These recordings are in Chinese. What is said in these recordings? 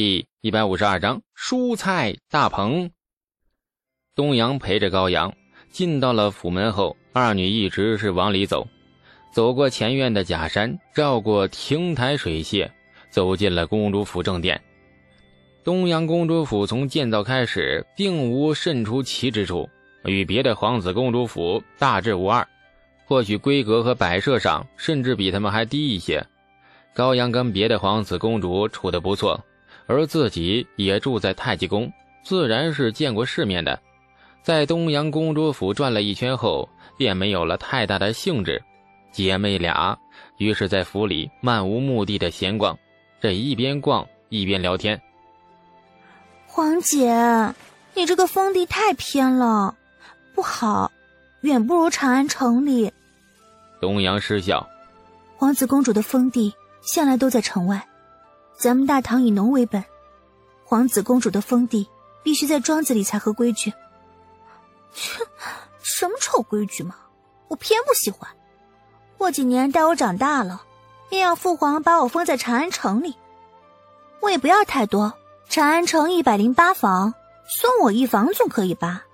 第一百五十二章蔬菜大棚。东阳陪着高阳进到了府门后，二女一直是往里走，走过前院的假山，绕过亭台水榭，走进了公主府正殿。东阳公主府从建造开始，并无甚出奇之处，与别的皇子公主府大致无二，或许规格和摆设上，甚至比他们还低一些。高阳跟别的皇子公主处得不错。而自己也住在太极宫，自然是见过世面的。在东阳公主府转了一圈后，便没有了太大的兴致。姐妹俩于是，在府里漫无目的的闲逛，这一边逛一边聊天。皇姐，你这个封地太偏了，不好，远不如长安城里。东阳失笑。皇子公主的封地向来都在城外。咱们大唐以农为本，皇子公主的封地必须在庄子里才合规矩。切，什么臭规矩嘛！我偏不喜欢。过几年待我长大了，便要父皇把我封在长安城里。我也不要太多，长安城一百零八房，送我一房总可以吧？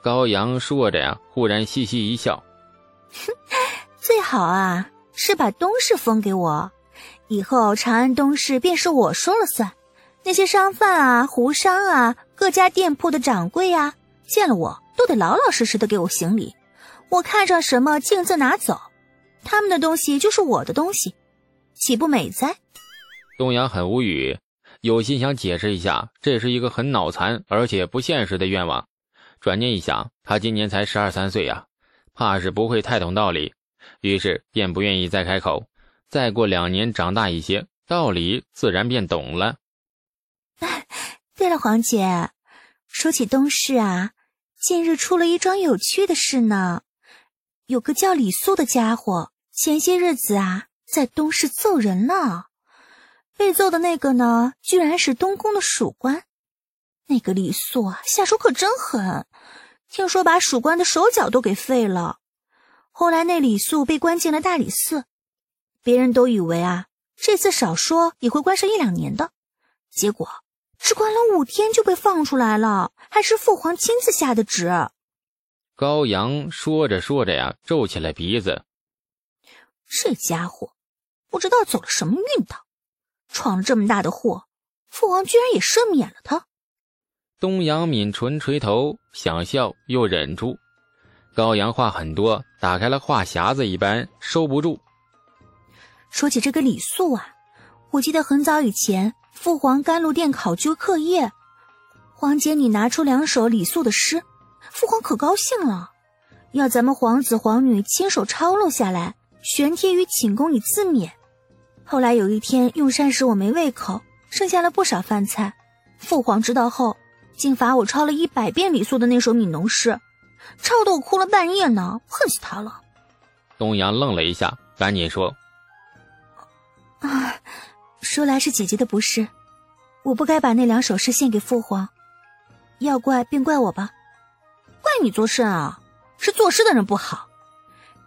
高阳说着呀，忽然嘻嘻一笑。哼，最好啊，是把东市封给我。以后长安东市便是我说了算，那些商贩啊、胡商啊、各家店铺的掌柜呀，见了我都得老老实实的给我行礼。我看上什么，径自拿走，他们的东西就是我的东西，岂不美哉？东阳很无语，有心想解释一下，这是一个很脑残而且不现实的愿望。转念一想，他今年才十二三岁呀，怕是不会太懂道理，于是便不愿意再开口。再过两年，长大一些，道理自然便懂了。对了，黄姐，说起东市啊，近日出了一桩有趣的事呢。有个叫李素的家伙，前些日子啊，在东市揍人了。被揍的那个呢，居然是东宫的属官。那个李素啊，下手可真狠，听说把属官的手脚都给废了。后来那李素被关进了大理寺。别人都以为啊，这次少说也会关上一两年的，结果只关了五天就被放出来了，还是父皇亲自下的旨。高阳说着说着呀，皱起了鼻子。这家伙不知道走了什么运道，闯了这么大的祸，父王居然也赦免了他。东阳抿唇垂头，想笑又忍住。高阳话很多，打开了话匣子一般，收不住。说起这个李素啊，我记得很早以前，父皇甘露殿考究课业，皇姐你拿出两首李素的诗，父皇可高兴了，要咱们皇子皇女亲手抄录下来，悬贴于寝宫以自勉。后来有一天用膳时我没胃口，剩下了不少饭菜，父皇知道后，竟罚我抄了一百遍李素的那首悯农诗，抄得我哭了半夜呢，恨死他了。东阳愣了一下，赶紧说。啊，说来是姐姐的不是，我不该把那两首诗献给父皇，要怪便怪我吧，怪你作甚啊？是作诗的人不好。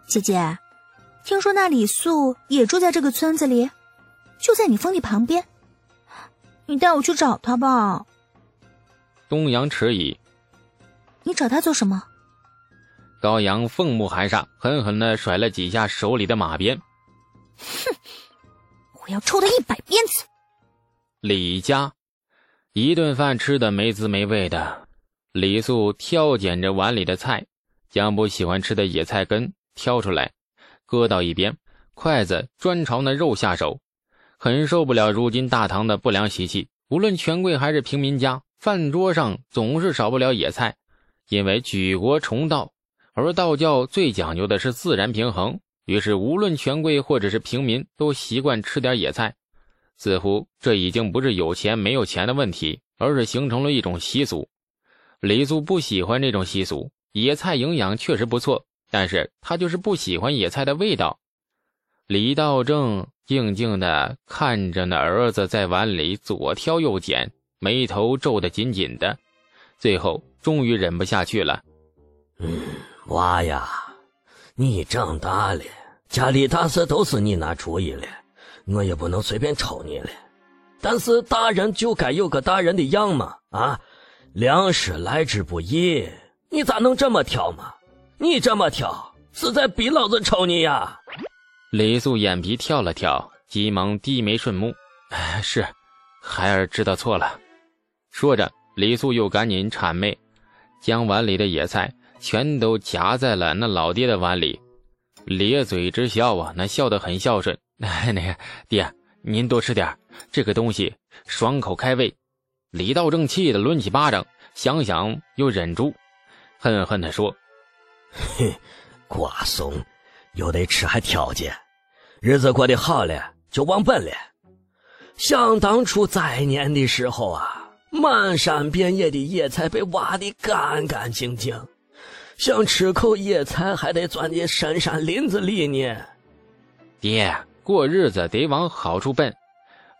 姐姐，听说那李素也住在这个村子里，就在你封地旁边，你带我去找他吧。东阳迟疑，你找他做什么？高阳凤目含煞，狠狠的甩了几下手里的马鞭，哼。我要抽他一百鞭子！李家一顿饭吃的没滋没味的，李素挑拣着碗里的菜，将不喜欢吃的野菜根挑出来，搁到一边，筷子专朝那肉下手，很受不了如今大唐的不良习气。无论权贵还是平民家，饭桌上总是少不了野菜，因为举国崇道，而道教最讲究的是自然平衡。于是，无论权贵或者是平民，都习惯吃点野菜。似乎这已经不是有钱没有钱的问题，而是形成了一种习俗。李素不喜欢这种习俗，野菜营养确实不错，但是他就是不喜欢野菜的味道。李道正静静地看着那儿子在碗里左挑右拣，眉头皱得紧紧的，最后终于忍不下去了：“嗯，娃呀。”你长大了，家里大事都是你拿主意了，我也不能随便抽你了。但是大人就该有个大人的样嘛！啊，粮食来之不易，你咋能这么挑嘛？你这么挑，是在逼老子抽你呀！李素眼皮跳了跳，急忙低眉顺目：“哎，是，孩儿知道错了。”说着，李素又赶紧谄媚，将碗里的野菜全都夹在了那老爹的碗里，咧嘴直笑啊，那笑得很孝顺。哎，那爹。您多吃点这个东西爽口开胃。李道正气得抡起巴掌，想想又忍住，恨恨地说：“ 嘿，瓜怂，又得吃还挑拣，日子过得好了就忘本了。想当初灾年的时候啊，满山遍野的野菜被挖得干干净净，想吃口野菜还得钻进深山林子里呢。”爹。过日子得往好处奔，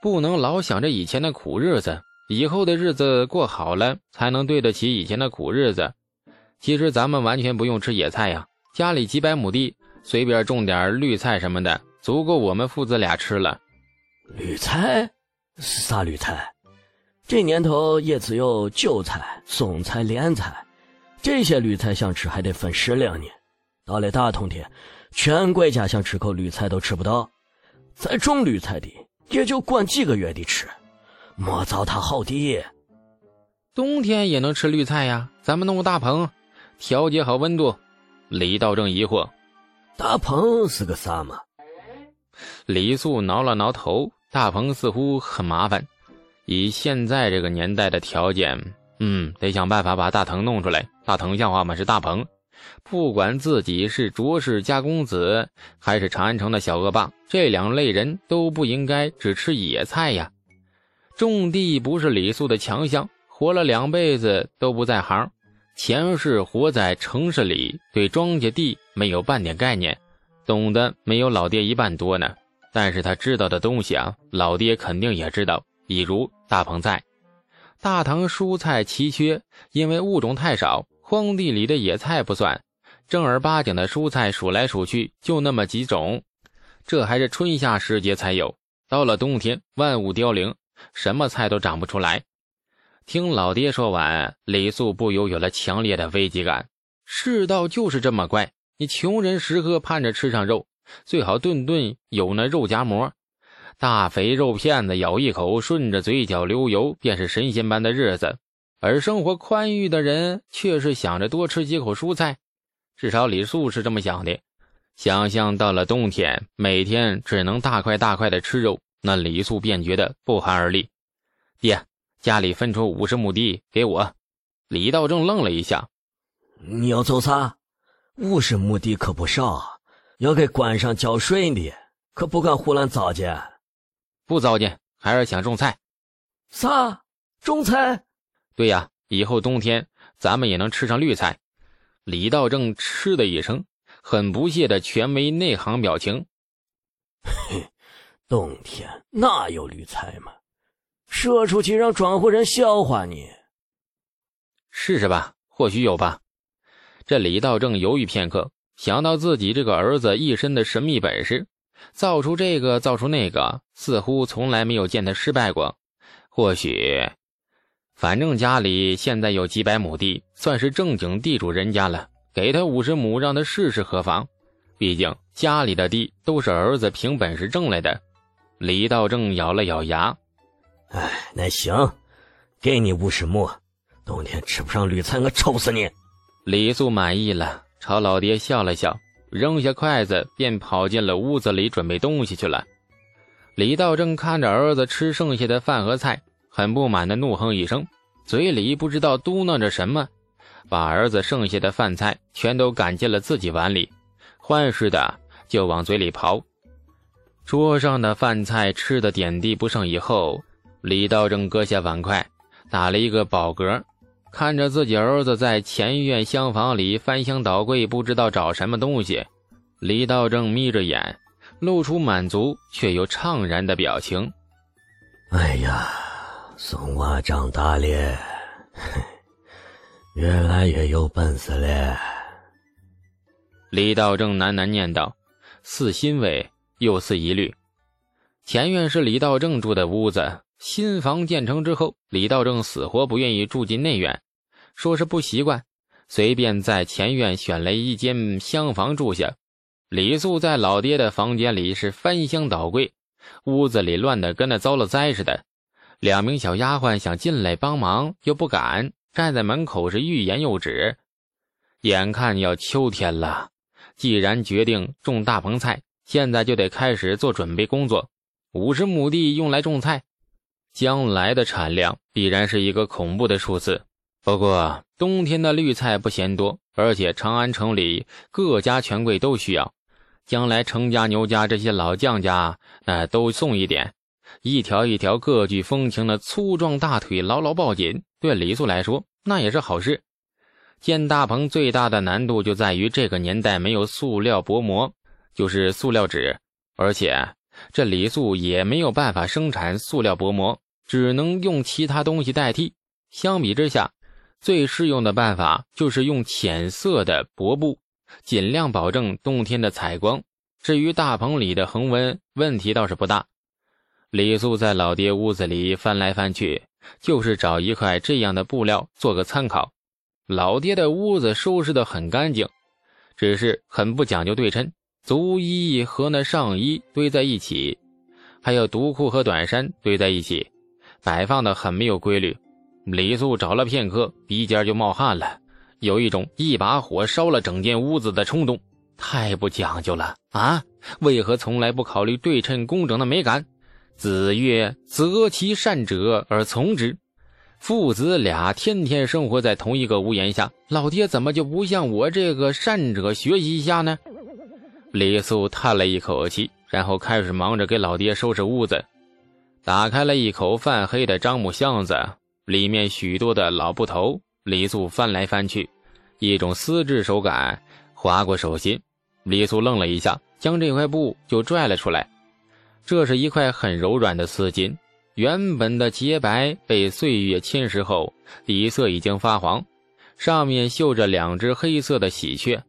不能老想着以前的苦日子。以后的日子过好了，才能对得起以前的苦日子。其实咱们完全不用吃野菜呀，家里几百亩地，随便种点绿菜什么的，足够我们父子俩吃了。绿菜？啥绿菜？这年头也只有韭菜、松菜、莲菜，这些绿菜想吃还得分时令呢。到了大冬天，全国家想吃口绿菜都吃不到。咱种绿菜的，也就管几个月的吃，莫糟蹋好地。冬天也能吃绿菜呀，咱们弄个大棚，调节好温度。李道正疑惑：“大棚是个啥嘛？”李素挠了挠头，大棚似乎很麻烦。以现在这个年代的条件，嗯，得想办法把大藤弄出来。大藤像话吗？是大鹏。不管自己是卓氏家公子，还是长安城的小恶霸，这两类人都不应该只吃野菜呀。种地不是李素的强项，活了两辈子都不在行。前世活在城市里，对庄稼地没有半点概念，懂得没有老爹一半多呢。但是他知道的东西啊，老爹肯定也知道，比如大鹏在，大唐蔬菜奇缺，因为物种太少。荒地里的野菜不算，正儿八经的蔬菜数来数去就那么几种，这还是春夏时节才有。到了冬天，万物凋零，什么菜都长不出来。听老爹说完，李素不由有了强烈的危机感。世道就是这么怪，你穷人时刻盼着吃上肉，最好顿顿有那肉夹馍，大肥肉片子咬一口，顺着嘴角流油，便是神仙般的日子。而生活宽裕的人却是想着多吃几口蔬菜，至少李素是这么想的。想象到了冬天，每天只能大块大块的吃肉，那李素便觉得不寒而栗。爹，家里分出五十亩地给我。李道正愣了一下：“你要做啥？五十亩地可不少，要给关上交税的，可不敢胡乱糟践。不糟践，孩儿想种菜。啥？种菜？”对呀，以后冬天咱们也能吃上绿菜。李道正嗤的一声，很不屑的全没内行表情。嘿，冬天哪有绿菜嘛？说出去让庄户人笑话你。试试吧，或许有吧。这李道正犹豫片刻，想到自己这个儿子一身的神秘本事，造出这个，造出那个，似乎从来没有见他失败过。或许。反正家里现在有几百亩地，算是正经地主人家了。给他五十亩，让他试试何妨？毕竟家里的地都是儿子凭本事挣来的。李道正咬了咬牙：“哎，那行，给你五十亩。冬天吃不上绿菜，我抽死你！”李素满意了，朝老爹笑了笑，扔下筷子便跑进了屋子里准备东西去了。李道正看着儿子吃剩下的饭和菜。很不满的怒哼一声，嘴里不知道嘟囔着什么，把儿子剩下的饭菜全都赶进了自己碗里，欢似的就往嘴里刨。桌上的饭菜吃的点滴不剩以后，李道正搁下碗筷，打了一个饱嗝，看着自己儿子在前院厢房里翻箱倒柜，不知道找什么东西，李道正眯着眼，露出满足却又怅然的表情。哎呀！松娃长大了，越来越有本事了。李道正喃喃念道，似欣慰又似疑虑。前院是李道正住的屋子，新房建成之后，李道正死活不愿意住进内院，说是不习惯，随便在前院选了一间厢房住下。李素在老爹的房间里是翻箱倒柜，屋子里乱得跟那遭了灾似的。两名小丫鬟想进来帮忙，又不敢，站在门口是欲言又止。眼看要秋天了，既然决定种大棚菜，现在就得开始做准备工作。五十亩地用来种菜，将来的产量必然是一个恐怖的数字。不过冬天的绿菜不嫌多，而且长安城里各家权贵都需要，将来程家、牛家这些老将家，那都送一点。一条一条各具风情的粗壮大腿牢牢抱紧，对李素来说那也是好事。建大棚最大的难度就在于这个年代没有塑料薄膜，就是塑料纸，而且这李素也没有办法生产塑料薄膜，只能用其他东西代替。相比之下，最适用的办法就是用浅色的薄布，尽量保证冬天的采光。至于大棚里的恒温问题倒是不大。李素在老爹屋子里翻来翻去，就是找一块这样的布料做个参考。老爹的屋子收拾得很干净，只是很不讲究对称，足衣和那上衣堆在一起，还有独裤和短衫堆在一起，摆放的很没有规律。李素找了片刻，鼻尖就冒汗了，有一种一把火烧了整间屋子的冲动。太不讲究了啊！为何从来不考虑对称工整的美感？子曰：“择其善者而从之。”父子俩天天生活在同一个屋檐下，老爹怎么就不向我这个善者学习一下呢？李素叹了一口气，然后开始忙着给老爹收拾屋子。打开了一口泛黑的樟木箱子，里面许多的老布头。李素翻来翻去，一种丝质手感划过手心。李素愣了一下，将这块布就拽了出来。这是一块很柔软的丝巾，原本的洁白被岁月侵蚀后，底色已经发黄，上面绣着两只黑色的喜鹊，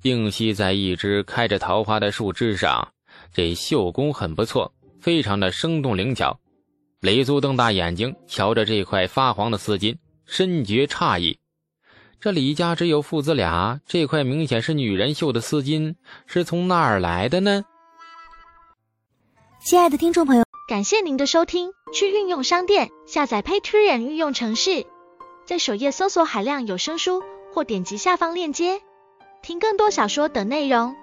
并栖在一只开着桃花的树枝上。这绣工很不错，非常的生动灵巧。雷苏瞪大眼睛瞧着这块发黄的丝巾，深觉诧异：这李家只有父子俩，这块明显是女人绣的丝巾，是从哪儿来的呢？亲爱的听众朋友，感谢您的收听。去运用商店下载 Patreon 运用城市，在首页搜索海量有声书，或点击下方链接听更多小说等内容。